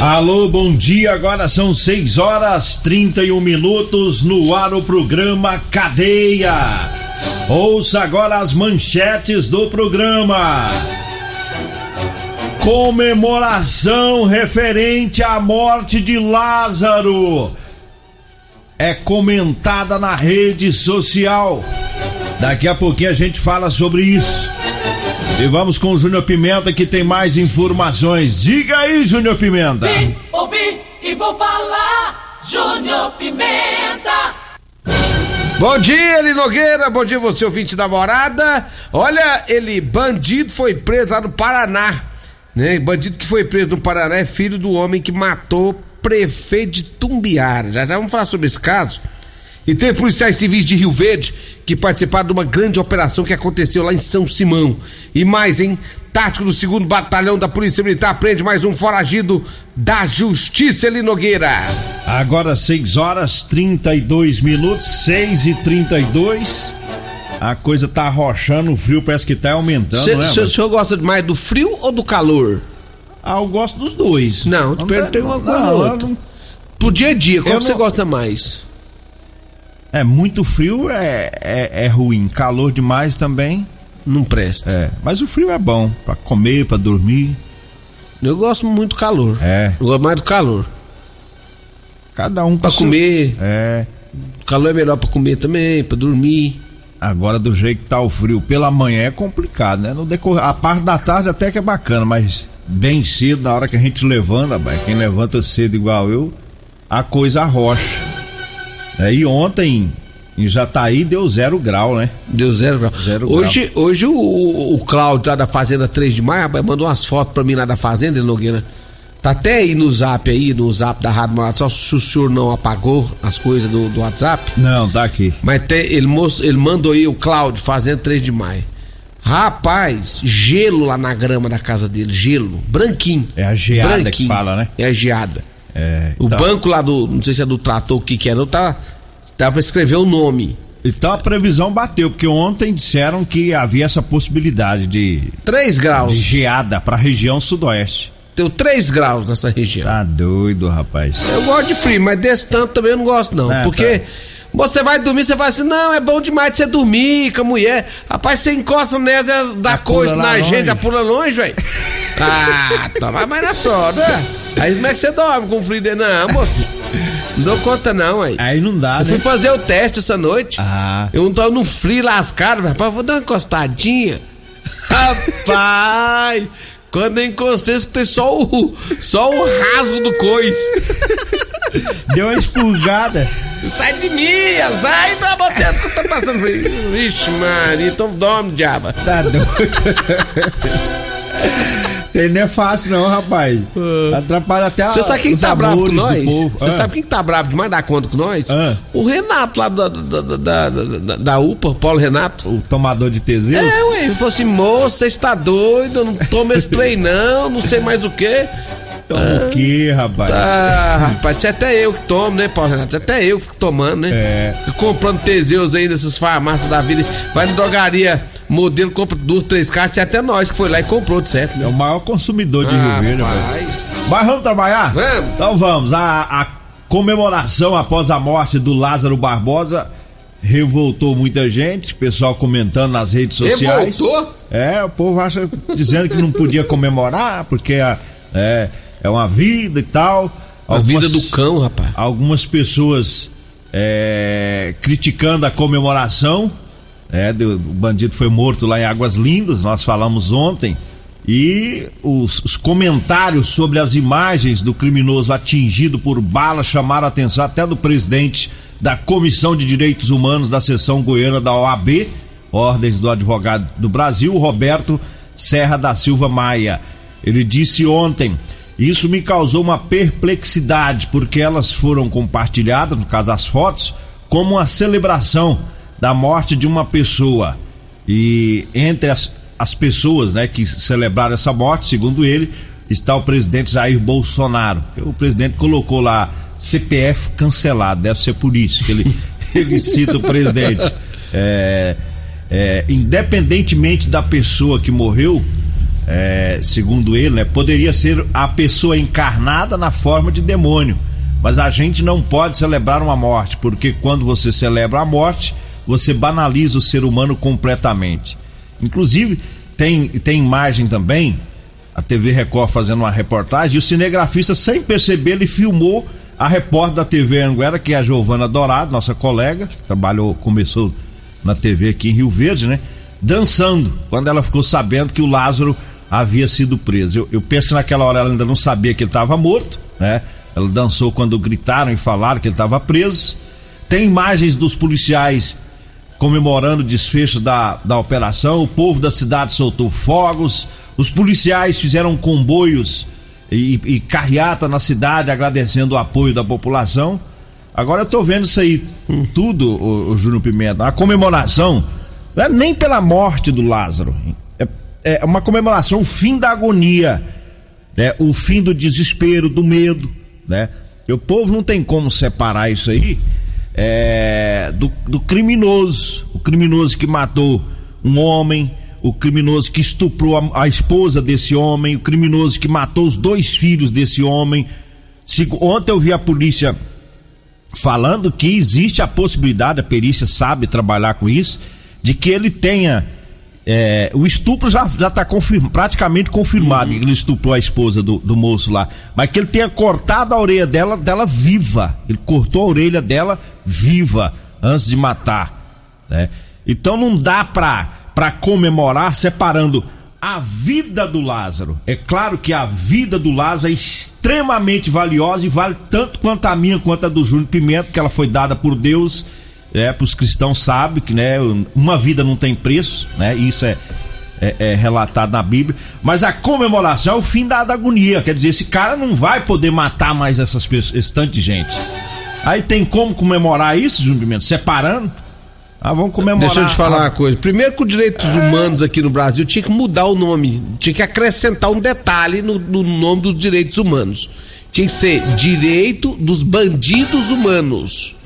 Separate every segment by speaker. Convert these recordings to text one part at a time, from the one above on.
Speaker 1: Alô, bom dia. Agora são 6 horas 31 minutos no ar o programa Cadeia. Ouça agora as manchetes do programa. Comemoração referente à morte de Lázaro é comentada na rede social. Daqui a pouquinho a gente fala sobre isso. E vamos com o Júnior Pimenta que tem mais informações. Diga aí, Júnior Pimenta.
Speaker 2: Vim, ouvi e vou falar. Júnior Pimenta.
Speaker 3: Bom dia, Eli Nogueira. Bom dia, você ouvinte da morada. Olha, ele, bandido, foi preso lá no Paraná. Né? Bandido que foi preso no Paraná é filho do homem que matou prefeito de Tumbiara. Já, já vamos falar sobre esse caso. E teve policiais civis de Rio Verde que participaram de uma grande operação que aconteceu lá em São Simão. E mais, hein? Tático do segundo batalhão da Polícia Militar prende mais um foragido da Justiça, Eli Nogueira.
Speaker 1: Agora 6 horas 32 minutos, 6 e 32 A coisa tá arrochando, o frio parece que tá aumentando,
Speaker 3: Cê,
Speaker 1: né?
Speaker 3: cê- O senhor gosta mais do frio ou do calor?
Speaker 1: Ah, eu gosto dos dois.
Speaker 3: Não, te perguntei uma coisa ou outra.
Speaker 1: não-
Speaker 3: Pro dia a dia, qual você
Speaker 1: não-
Speaker 3: gosta mais?
Speaker 1: É, muito frio é, é, é ruim. Calor demais também.
Speaker 3: Não presta.
Speaker 1: É. Mas o frio é bom. Pra comer, pra dormir.
Speaker 3: Eu gosto muito do calor.
Speaker 1: É.
Speaker 3: Eu gosto mais do calor.
Speaker 1: Cada um seu-
Speaker 3: comer.
Speaker 1: É.
Speaker 3: O calor é melhor pra comer também, pra dormir.
Speaker 1: Agora, do jeito que tá o frio pela manhã é complicado, né? No decorrer, a parte da tarde até que é bacana, mas bem cedo, na hora que a gente levanta, quem levanta cedo igual eu, a coisa arrocha. É, e ontem, em Jataí, deu zero grau, né?
Speaker 3: Deu zero grau.
Speaker 1: Zero
Speaker 3: hoje hoje o, o, Cláudio lá da Fazenda 3 de Maio mandou umas fotos pra mim lá da Fazenda, Nogueira. Tá até aí no zap aí, no zap da Rádio Morada, só se o senhor não apagou as coisas do, do WhatsApp.
Speaker 1: Não, tá aqui.
Speaker 3: Mas tem, ele, most- ele mandou aí o Cláudio fazendo 3 de maio. Rapaz, gelo lá na grama da casa dele, gelo, branquinho.
Speaker 1: É a geada que
Speaker 3: branquinho.
Speaker 1: fala, né?
Speaker 3: É a geada.
Speaker 1: É,
Speaker 3: O
Speaker 1: então-
Speaker 3: banco lá do, não sei se é do trator, o que que era, tá, dá pra escrever o nome.
Speaker 1: Então a previsão bateu, porque ontem disseram que havia essa possibilidade de,
Speaker 3: 3 graus.
Speaker 1: de geada pra região sudoeste.
Speaker 3: Deu 3 graus nessa região.
Speaker 1: Tá doido, rapaz.
Speaker 3: Eu gosto de frio, mas desse tanto também eu não gosto, não.
Speaker 1: É,
Speaker 3: porque
Speaker 1: tá.
Speaker 3: você vai dormir, você fala assim, não, é bom demais você dormir com a mulher. Rapaz, você encosta nela, dá coisa na gente,
Speaker 1: longe.
Speaker 3: já pula longe, velho. Ah, tá, mas mas na só, né? Aí como é que você dorme com frio dele? Não, moço. Não dou conta, não, aí.
Speaker 1: Aí não dá,
Speaker 3: Eu fui
Speaker 1: né?
Speaker 3: fazer o teste essa noite.
Speaker 1: Ah.
Speaker 3: Eu não tava no frio lascado. Rapaz, vou dar uma encostadinha. Rapaz! Quando eu encostei, eu escutei só o, só o rasgo do coice.
Speaker 1: Deu uma expurgada.
Speaker 3: Sai de mim, sai pra você que tá passando frio. Vixe, Maria, então dorme, diaba.
Speaker 1: Tá doido. Ele não é fácil, não, rapaz. Atrapalha até
Speaker 3: Você sabe quem
Speaker 1: os
Speaker 3: tá bravo com nós? Você
Speaker 1: Ah.
Speaker 3: sabe quem tá bravo demais dar conta com nós?
Speaker 1: Ah.
Speaker 3: O Renato lá da, da, da, da, da- da UPA, o Paulo Renato.
Speaker 1: O tomador de Teseus?
Speaker 3: É, ué, ele falou assim, moço, você está doido, não toma esse trem não, não sei mais o quê.
Speaker 1: Toma o quê, rapaz?
Speaker 3: Ah, rapaz, é até eu que tomo, né, Paulo Renato? É até eu que fico tomando, né?
Speaker 1: É.
Speaker 3: Fico comprando Teseus aí nessas farmácias da vida. Vai na drogaria, modelo, compra duas, três caixas, é até nós que foi lá e comprou, de certo,
Speaker 1: É
Speaker 3: né?
Speaker 1: o maior consumidor de
Speaker 3: Ah,
Speaker 1: Rio Verde, rapaz. Mas vamos trabalhar?
Speaker 3: Vamos.
Speaker 1: Então vamos. A, a comemoração após a morte do Lázaro Barbosa revoltou muita gente, pessoal comentando nas redes sociais.
Speaker 3: Revoltou?
Speaker 1: É, o povo acha dizendo que não podia comemorar porque é, é, é uma vida e tal.
Speaker 3: A vida do cão, rapaz.
Speaker 1: Algumas pessoas é, criticando a comemoração. É, do, o bandido foi morto lá em Águas Lindas, nós falamos ontem. E os, os, comentários sobre as imagens do criminoso atingido por bala chamaram a atenção até do presidente da Comissão de Direitos Humanos da seção goiana da OAB, Ordens do Advogado do Brasil, Roberto Serra da Silva Maia. Ele disse ontem: Isso me causou uma perplexidade, porque elas foram compartilhadas, no caso as fotos, como uma celebração da morte de uma pessoa. E entre as, as pessoas né, que celebraram essa morte, segundo ele, está o presidente Jair Bolsonaro. O presidente colocou lá CPF cancelado, deve ser por isso que ele, ele cita o presidente. É, é, independentemente da pessoa que morreu, é, segundo ele, né, poderia ser a pessoa encarnada na forma de demônio. Mas a gente não pode celebrar uma morte, porque quando você celebra a morte, você banaliza o ser humano completamente. Inclusive, tem, tem imagem também, a TV Record fazendo uma reportagem, e o cinegrafista, sem perceber, ele filmou a repórter da TV Anguera, que é a Giovana Dourado, nossa colega, trabalhou, começou na TV aqui em Rio Verde, né? Dançando, quando ela ficou sabendo que o Lázaro havia sido preso. Eu, eu penso que naquela hora ela ainda não sabia que ele estava morto, né? Ela dançou quando gritaram e falaram que ele estava preso. Tem imagens dos policiais comemorando o desfecho da, da operação. O povo da cidade soltou fogos. Os policiais fizeram comboios e, e carreata na cidade agradecendo o apoio da população. Agora eu tô vendo isso aí tudo, o, o Júnior Pimenta. A comemoração, não é nem pela morte do Lázaro. É, é uma comemoração, o fim da agonia, né? o fim do desespero, do medo. Né? E o povo não tem como separar isso aí é, do, do criminoso, o criminoso que matou um homem, o criminoso que estuprou a, a, esposa desse homem, o criminoso que matou os dois filhos desse homem. Se, ontem eu vi a polícia falando que existe a possibilidade, a perícia sabe trabalhar com isso, de que ele tenha. É, o estupro já está confirma, praticamente confirmado uhum. que ele estuprou a esposa do, do moço lá. Mas que ele tenha cortado a orelha dela, dela viva. Ele cortou a orelha dela viva antes de matar. Né? Então não dá pra, pra comemorar separando a vida do Lázaro. É claro que a vida do Lázaro é extremamente valiosa e vale tanto quanto a minha quanto a do Júnior Pimenta, que ela foi dada por Deus. É, para os cristãos sabe que né, uma vida não tem preço, né? Isso é, é, é, relatado na Bíblia. Mas a comemoração é o fim da, da agonia. Quer dizer, esse cara não vai poder matar mais essas pessoas, esse tanto de gente. Aí tem como comemorar isso, Pimenta? Separando? Ah, vamos comemorar.
Speaker 3: Deixa eu te falar uma coisa. Primeiro que os direitos é. humanos aqui no Brasil tinha que mudar o nome. Tinha que acrescentar um detalhe no, no nome dos direitos humanos. Tinha que ser direito dos bandidos humanos.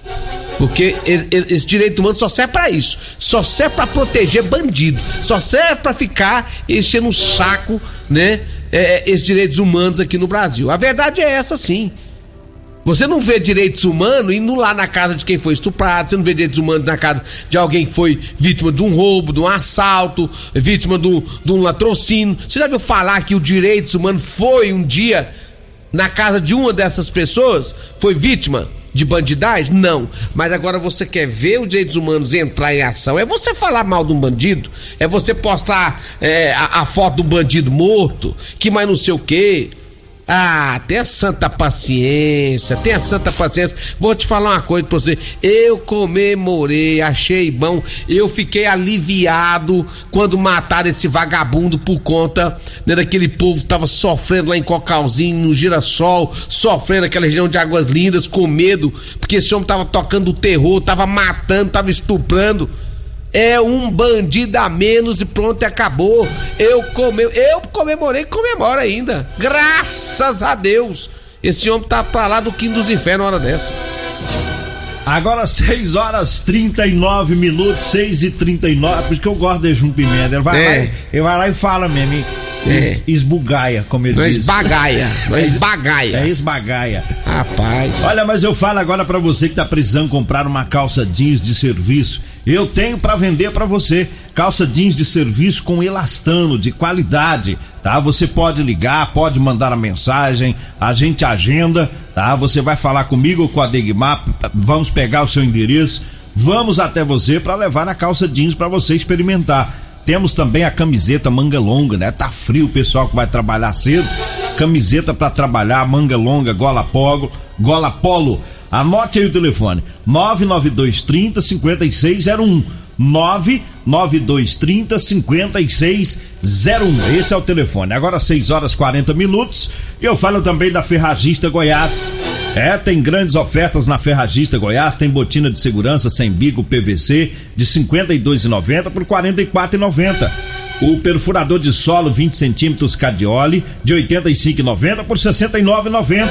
Speaker 3: Porque esse direito humano só serve para isso. Só serve para proteger bandido. Só serve para ficar enchendo o saco, né? É, é, esses direitos humanos aqui no Brasil. A verdade é essa, sim. Você não vê direitos humanos indo lá na casa de quem foi estuprado, você não vê direitos humanos na casa de alguém que foi vítima de um roubo, de um assalto, vítima de um, de um latrocínio. Você já viu falar que o direitos humanos foi um dia na casa de uma dessas pessoas? Foi vítima? De bandidagem? Não. Mas agora você quer ver os direitos humanos entrar em ação. É você falar mal de um bandido, é você postar é, a, a, foto do bandido morto, que mais não sei o quê. Ah, tenha santa paciência, tenha santa paciência. Vou te falar uma coisa pra você. Eu comemorei, achei bom. Eu fiquei aliviado quando mataram esse vagabundo por conta né, daquele povo que tava sofrendo lá em Cocalzinho, no Girassol, sofrendo naquela região de Águas Lindas, com medo, porque esse homem tava tocando terror, tava matando, tava estuprando é um bandido a menos e pronto, acabou. Eu, come, eu comemorei comemoro ainda. Graças a Deus. Esse homem tá pra lá do quinto dos infernos hora dessa.
Speaker 1: Agora 6 horas 39 minutos, 6 e 39 por isso que eu gosto de Jum Pimenta. Ele vai, é. lá, ele vai lá e fala mesmo.
Speaker 3: É.
Speaker 1: Esbugaia, como ele
Speaker 3: Não é
Speaker 1: diz.
Speaker 3: esbagaia, não é esbagaia.
Speaker 1: É esbagaia.
Speaker 3: Rapaz.
Speaker 1: Olha, mas eu falo agora pra você que tá precisando comprar uma calça jeans de serviço. Eu tenho pra vender pra você. Calça jeans de serviço com elastano, de qualidade, tá? Você pode ligar, pode mandar a mensagem, a gente agenda, tá? Você vai falar comigo ou com a Degmar, vamos pegar o seu endereço, vamos até você pra levar a calça jeans pra você experimentar. Temos também a camiseta manga longa, né? Tá frio o pessoal que vai trabalhar cedo. Camiseta pra trabalhar, manga longa, gola polo, gola polo. Anote aí o telefone: 99230 5601. 99230 5601. Esse é o telefone. Agora 6 horas 40 minutos. E eu falo também da Ferragista Goiás. É, tem grandes ofertas na Ferragista Goiás. Tem botina de segurança sem bico PVC de R$ 52,90 por R$ 44,90. O perfurador de solo 20 centímetros Cadioli de 85,90 por 69,90.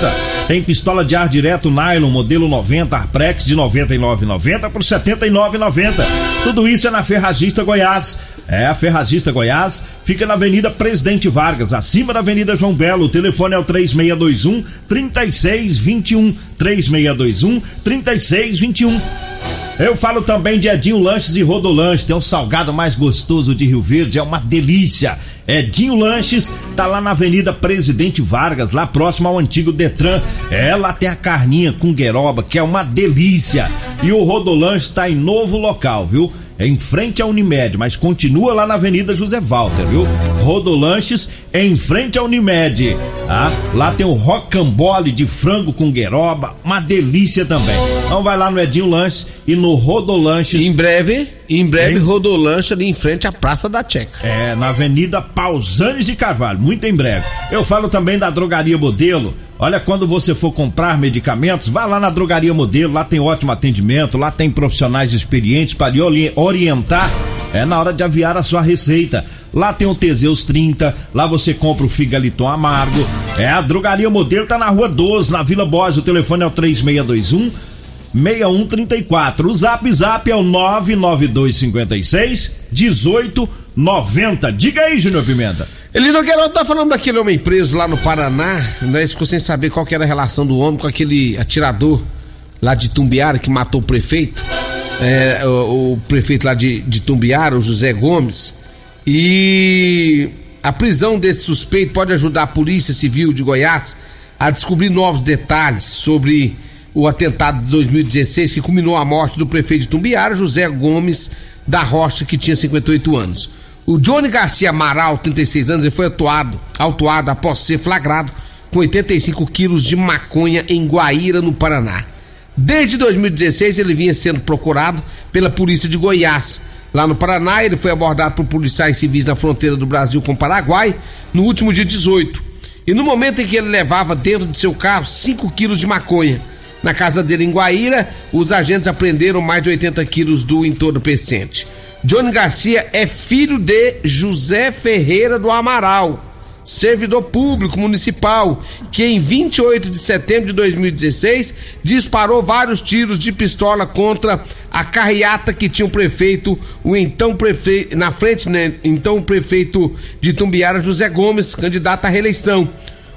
Speaker 1: Tem pistola de ar direto nylon modelo 90 Arprex de 99,90 por 79,90. Tudo isso é na Ferragista Goiás. É, a Ferragista Goiás fica na Avenida Presidente Vargas, acima da Avenida João Belo. O telefone é o 3621 3621. 3621 3621. Eu falo também de Edinho Lanches e Rodolanches, tem um salgado mais gostoso de Rio Verde, é uma delícia. Edinho Lanches tá lá na Avenida Presidente Vargas, lá próximo ao antigo Detran. É, lá tem a carninha com gueroba, que é uma delícia. E o Rodolanches tá em novo local, viu? É em frente à Unimed, mas continua lá na Avenida José Walter, viu? Rodolanches é em frente à Unimed, tá? Lá tem o rocambole de frango com gueroba, uma delícia também. Então vai lá no Edinho Lanches e no Rodolanches.
Speaker 3: Em breve, em breve,
Speaker 1: Hein?
Speaker 3: rodolanche ali em frente à Praça da Checa.
Speaker 1: É, na Avenida Pausanes de Carvalho, muito em breve. Eu falo também da Drogaria Modelo. Olha, quando você for comprar medicamentos, vá lá na Drogaria Modelo, lá tem ótimo atendimento, lá tem profissionais experientes para lhe ori- orientar é na hora de aviar a sua receita. Lá tem o Teseus 30, lá você compra o Figaliton Amargo. É, a Drogaria Modelo tá na Rua 12, na Vila Borges, o telefone é o 3621 6134. O Zap Zap é o 99256 1890. Diga aí, Júnior Pimenta.
Speaker 3: Ele não quer tá falando daquele homem preso lá no Paraná, né? Ficou sem saber qual que era a relação do homem com aquele atirador lá de Tumbiara que matou o prefeito. É, o, o prefeito lá de, de Tumbiara, o José Gomes. E a prisão desse suspeito pode ajudar a Polícia Civil de Goiás a descobrir novos detalhes sobre o atentado de 2016 que culminou a morte do prefeito de Tumbiara, José Gomes da Rocha, que tinha 58 anos. O Johnny Garcia Amaral, 36 anos, ele foi atuado, autuado após ser flagrado com 85 quilos de maconha em Guaíra, no Paraná. Desde 2016 ele vinha sendo procurado pela polícia de Goiás. Lá no Paraná, ele foi abordado por policiais civis na fronteira do Brasil com o Paraguai no último dia 18. E no momento em que ele levava dentro de seu carro 5 quilos de maconha. Na casa dele em Guaíra, os agentes apreenderam mais de 80 quilos do entorpecente. Johnny Garcia é filho de José Ferreira do Amaral, servidor público municipal, que em 28 de setembro de 2016 disparou vários tiros de pistola contra a carreata que tinha o prefeito, o então prefeito, na frente, né, então prefeito de Tumbiara, José Gomes, candidato à reeleição.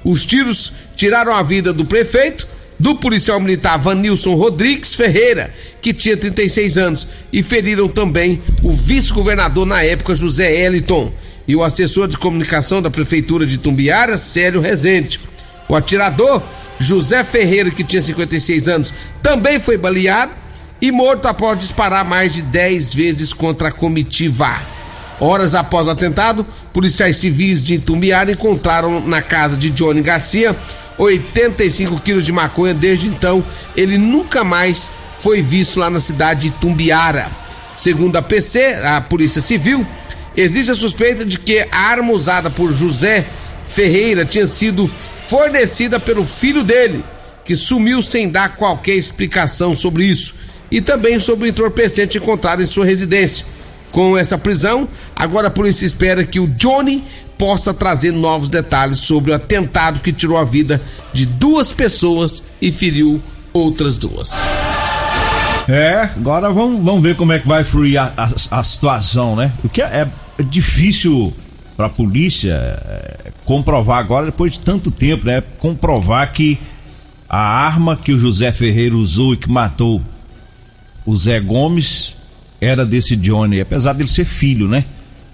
Speaker 3: Os tiros tiraram a vida do prefeito, do policial militar Vanilson Rodrigues Ferreira, que tinha 36 anos, e feriram também o vice-governador na época, José Eliton, e o assessor de comunicação da prefeitura de Tumbiara, Célio Rezende. O atirador, José Ferreira, que tinha 56 anos, também foi baleado e morto após disparar mais de 10 vezes contra a comitiva. Horas após o atentado, policiais civis de Tumbiara encontraram na casa de Johnny Garcia 85 quilos de maconha. Desde então, ele nunca mais foi visto lá na cidade de Tumbiara. Segundo a PC, a Polícia Civil, existe a suspeita de que a arma usada por José Ferreira tinha sido fornecida pelo filho dele, que sumiu sem dar qualquer explicação sobre isso, e também sobre o entorpecente encontrado em sua residência. Com essa prisão, agora a polícia espera que o Johnny possa trazer novos detalhes sobre o atentado que tirou a vida de duas pessoas e feriu outras duas.
Speaker 1: É, agora vamos, vamos ver como é que vai fluir a, a, a situação, né? Porque é, é difícil para a polícia é, comprovar agora, depois de tanto tempo, né? Comprovar que a arma que o José Ferreira usou e que matou o Zé Gomes era desse Johnny, apesar dele ser filho, né?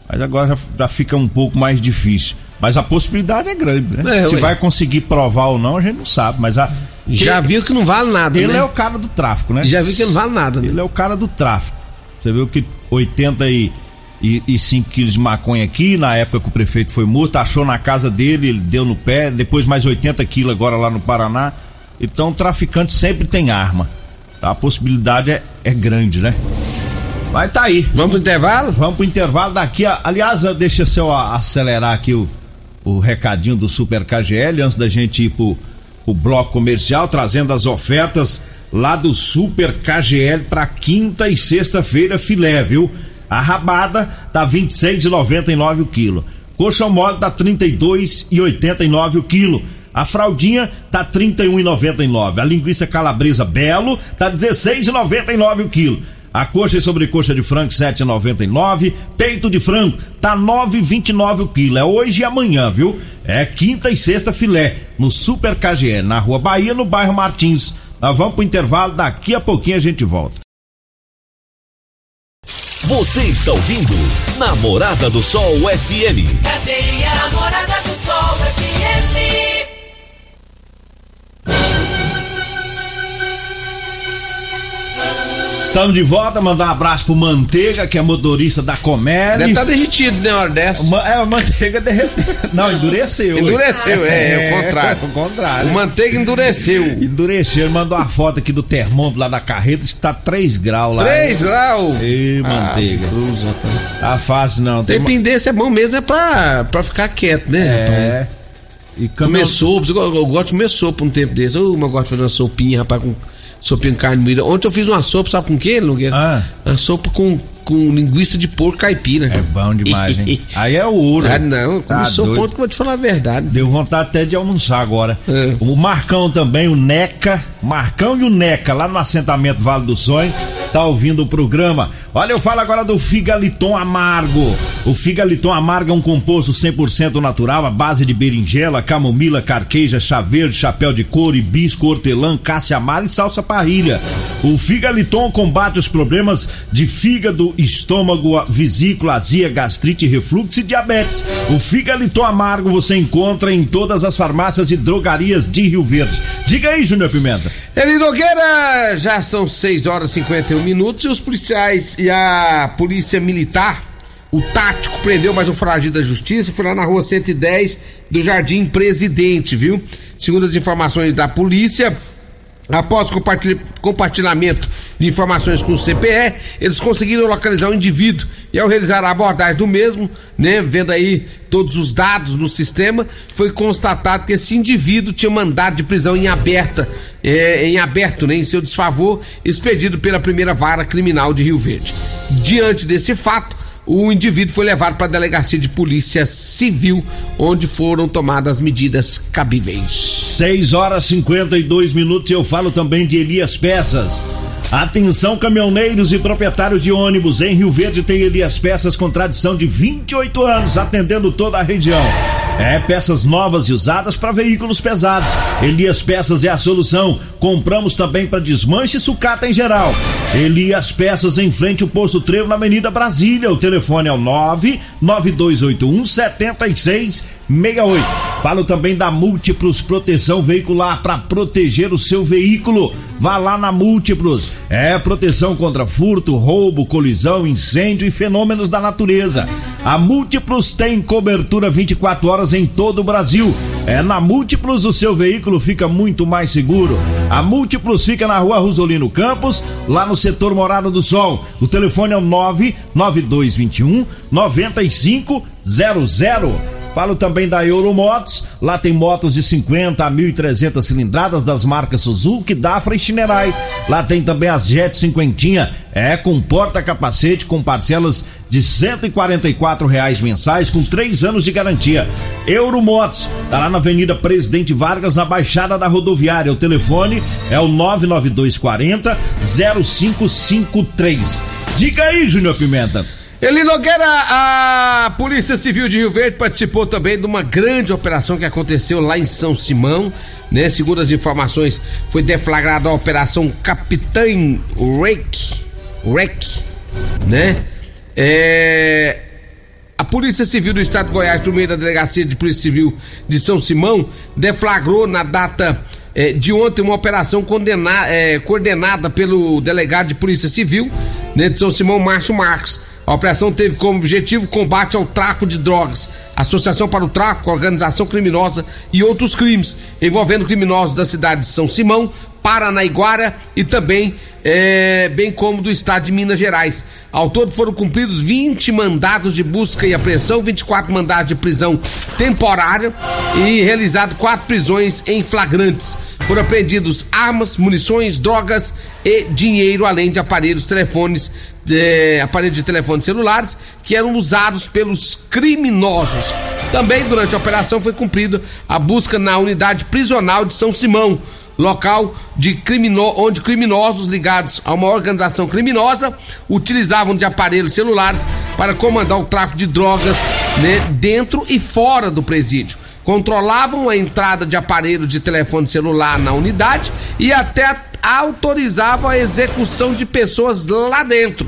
Speaker 1: Mas agora já, já fica um pouco mais difícil. Mas a possibilidade é grande, né?
Speaker 3: É,
Speaker 1: Se
Speaker 3: ué.
Speaker 1: vai conseguir provar ou não, a gente não sabe. Mas a,
Speaker 3: Já viu que não vale nada,
Speaker 1: ele
Speaker 3: né?
Speaker 1: é o cara do tráfico, né?
Speaker 3: Já viu que não vale nada, né?
Speaker 1: Ele é o cara do tráfico. Você viu que 85 quilos de maconha aqui, na época que o prefeito foi morto, achou na casa dele, ele deu no pé, depois mais 80 quilos agora lá no Paraná. Então o traficante sempre tem arma. Tá? A possibilidade é, é grande, né? Mas tá aí.
Speaker 3: Vamos pro intervalo?
Speaker 1: Vamos pro intervalo daqui. a- Aliás, deixa eu acelerar aqui o, o recadinho do Super KGL antes da gente ir pro, pro bloco comercial, trazendo as ofertas lá do Super KGL para quinta e sexta-feira filé, viu? A rabada tá 26,99 o quilo. Coxa mole tá 32,89 o quilo. A fraldinha tá 31,99. A linguiça calabresa belo tá 16,99 o quilo. A coxa e sobrecoxa de frango 7,99. Peito de frango tá 9,29 o quilo. É hoje e amanhã, viu? É quinta e sexta filé no Super KGL, na Rua Bahia, no bairro Martins. Nós vamos pro intervalo, daqui a pouquinho a gente volta.
Speaker 4: Você está ouvindo Namorada do Sol FM.
Speaker 2: Cadeia Namorada do Sol FM.
Speaker 1: Estamos de volta, mandar um abraço pro Manteiga, que é motorista da Comédia.
Speaker 3: Deve estar derretido, né, hora dessa.
Speaker 1: Ma- É, a manteiga derreteu. Não, endureceu.
Speaker 3: Endureceu, é, é o contrário.
Speaker 1: É, o contrário.
Speaker 3: O manteiga endureceu.
Speaker 1: Endureceu, ele mandou uma foto aqui do termômetro lá da carreta, que tá 3 graus lá.
Speaker 3: 3 graus.
Speaker 1: Ei, manteiga.
Speaker 3: Ah.
Speaker 1: Tá fácil não.
Speaker 3: Dependência é bom mesmo, é pra, pra ficar quieto, né?
Speaker 1: É. E caminhão-
Speaker 3: Comer sopa, eu, eu gosto de comer sopa um tempo desse. Eu, eu gosto de fazer uma sopinha, rapaz, com sopinha de carne moída. Ontem eu fiz uma sopa, sabe com o quê, Nogueira?
Speaker 1: Ah.
Speaker 3: Uma sopa com, com linguiça de porco caipira.
Speaker 1: É bom demais, hein? Aí é ouro.
Speaker 3: Ah, não, eu
Speaker 1: Tá
Speaker 3: ontem que eu vou te falar a verdade.
Speaker 1: Deu vontade até de almoçar agora.
Speaker 3: É.
Speaker 1: O Marcão também, o Neca. Marcão e o Neca, lá no assentamento Vale do Sonho, tá ouvindo o programa. Olha, eu falo agora do Figaliton Amargo. O Figaliton Amargo é um composto 100% natural, à base de berinjela, camomila, carqueja, chá verde, chapéu de couro, hibisco, hortelã, cássia amara e salsa parrilha. O Figaliton combate os problemas de fígado, estômago, vesícula, azia, gastrite, refluxo e diabetes. O Figaliton Amargo você encontra em todas as farmácias e drogarias de Rio Verde. Diga aí, Júnior Pimenta.
Speaker 3: Eli Nogueira, já são 6 horas e 51 minutos e os policiais e a polícia militar, o tático, prendeu mais um foragido da justiça, foi lá na rua 110 do Jardim Presidente, viu? Segundo as informações da polícia, Após compartilha- compartilhamento de informações com o CPE, eles conseguiram localizar o indivíduo e ao realizar a abordagem do mesmo, né, vendo aí todos os dados no sistema, foi constatado que esse indivíduo tinha mandado de prisão em aberta, é, em aberto, né, em seu desfavor, expedido pela primeira vara criminal de Rio Verde. Diante desse fato, o indivíduo foi levado para a delegacia de polícia civil, onde foram tomadas medidas cabíveis.
Speaker 1: 6 horas 52 minutos eu falo também de Elias Peças. Atenção, caminhoneiros e proprietários de ônibus. Em Rio Verde tem Elias Peças com tradição de 28 anos, atendendo toda a região. É peças novas e usadas para veículos pesados. Elias Peças é a solução. Compramos também para desmanche e sucata em geral. Elias Peças em frente ao posto Trevo na Avenida Brasília. O telefone é o 99281 7668. Falo também da Múltiplos Proteção Veicular para proteger o seu veículo. Vá lá na Múltiplos. É proteção contra furto, roubo, colisão, incêndio e fenômenos da natureza. A Múltiplos tem cobertura 24 horas em todo o Brasil. É na Múltiplos o seu veículo fica muito mais seguro. A Múltiplos fica na Rua Rosolino Campos, lá no setor Morada do Sol. O telefone é o 99221 9500. Falo também da Euromotos. Lá tem motos de 50 a 1.300 cilindradas das marcas Suzuki, Dafra e Shinerai. Lá tem também as Jet 50, é com porta-capacete com parcelas de 144 reais mensais com 3 anos de garantia. Euromotos, tá lá na Avenida Presidente Vargas, na Baixada da Rodoviária. O telefone é o 99240 0553. Diga aí, Júnior Pimenta.
Speaker 3: Eli Nogueira, a Polícia Civil de Rio Verde participou também de uma grande operação que aconteceu lá em São Simão, né? Segundo as informações, foi deflagrada a Operação Capitã Rec, Rec, né? É, a Polícia Civil do Estado de Goiás, por meio da Delegacia de Polícia Civil de São Simão, deflagrou na data é, de ontem uma operação condena, é, coordenada pelo delegado de Polícia Civil né, de São Simão, Márcio Marcos. A operação teve como objetivo combate ao tráfico de drogas, associação para o tráfico, organização criminosa e outros crimes envolvendo criminosos da cidade de São Simão, Paranaiguara e também é, bem como do estado de Minas Gerais. Ao todo foram cumpridos 20 mandados de busca e apreensão, 24 mandados de prisão temporária e realizado quatro prisões em flagrantes. Foram apreendidos armas, munições, drogas e dinheiro, além de aparelhos, telefones, de, aparelhos de telefones celulares que eram usados pelos criminosos. Também durante a operação foi cumprida a busca na unidade prisional de São Simão local de crimino, onde criminosos ligados a uma organização criminosa utilizavam de aparelhos celulares para comandar o tráfico de drogas né, dentro e fora do presídio. Controlavam a entrada de aparelhos de telefone celular na unidade e até autorizavam a execução de pessoas lá dentro.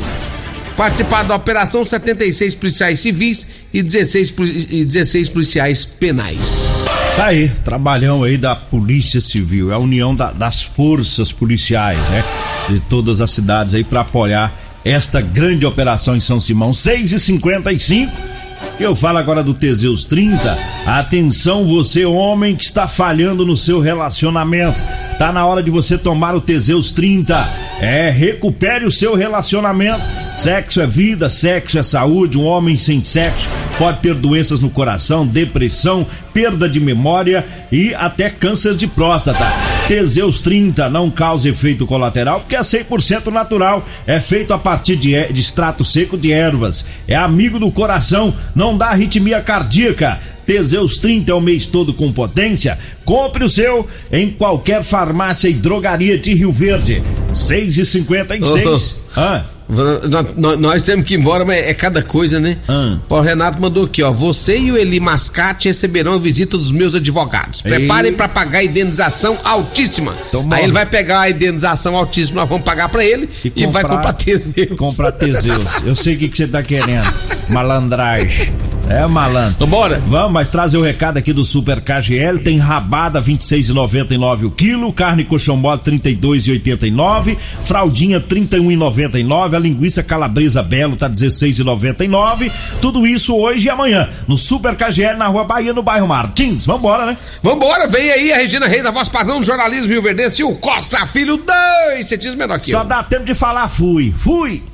Speaker 3: Participaram da operação 76 policiais civis e 16, e 16 policiais penais.
Speaker 1: Tá aí, trabalhão aí da Polícia Civil, é a união da, das forças policiais, né? De todas as cidades aí para apoiar esta grande operação em São Simão. 6 e 55 eu falo agora do Teseus 30. Atenção, você homem que está falhando no seu relacionamento. Tá na hora de você tomar o Teseus 30. É, recupere o seu relacionamento. Sexo é vida, sexo é saúde. Um homem sem sexo pode ter doenças no coração, depressão, perda de memória e até câncer de próstata. Teseus 30 não causa efeito colateral porque é 100% natural. É feito a partir de, de extrato seco de ervas. É amigo do coração, não dá arritmia cardíaca. Teseus 30 é o mês todo com potência. Compre o seu em qualquer farmácia e drogaria de Rio Verde. 6 e 56
Speaker 3: oh. ah. Nós, temos que ir embora, mas é cada coisa, né? Ah. O Renato mandou aqui, ó. Você e o Eli Mascate receberão a visita dos meus advogados. Preparem para pagar a indenização altíssima. Então, Aí ele vai pegar a indenização altíssima, nós vamos pagar para ele e, e comprar, vai comprar Teseus.
Speaker 1: Comprar Teseus. Eu sei o que, que você tá querendo. Malandragem. É, malandro.
Speaker 3: Vambora.
Speaker 1: Vamos, mas trazer o recado aqui do Super KGL. Tem rabada 26,99 o quilo, carne coxão mole 32,89, fraldinha 31,99, a linguiça calabresa belo tá 16,99. Tudo isso hoje e amanhã no Super KGL na Rua Bahia, no bairro Martins. Vambora, né?
Speaker 3: Vambora, vem aí a Regina Reis, a voz padrão do jornalismo Rio Verdense e o Costa Filho, dois centímetros menor aqui.
Speaker 1: Só dá tempo de falar fui. Fui.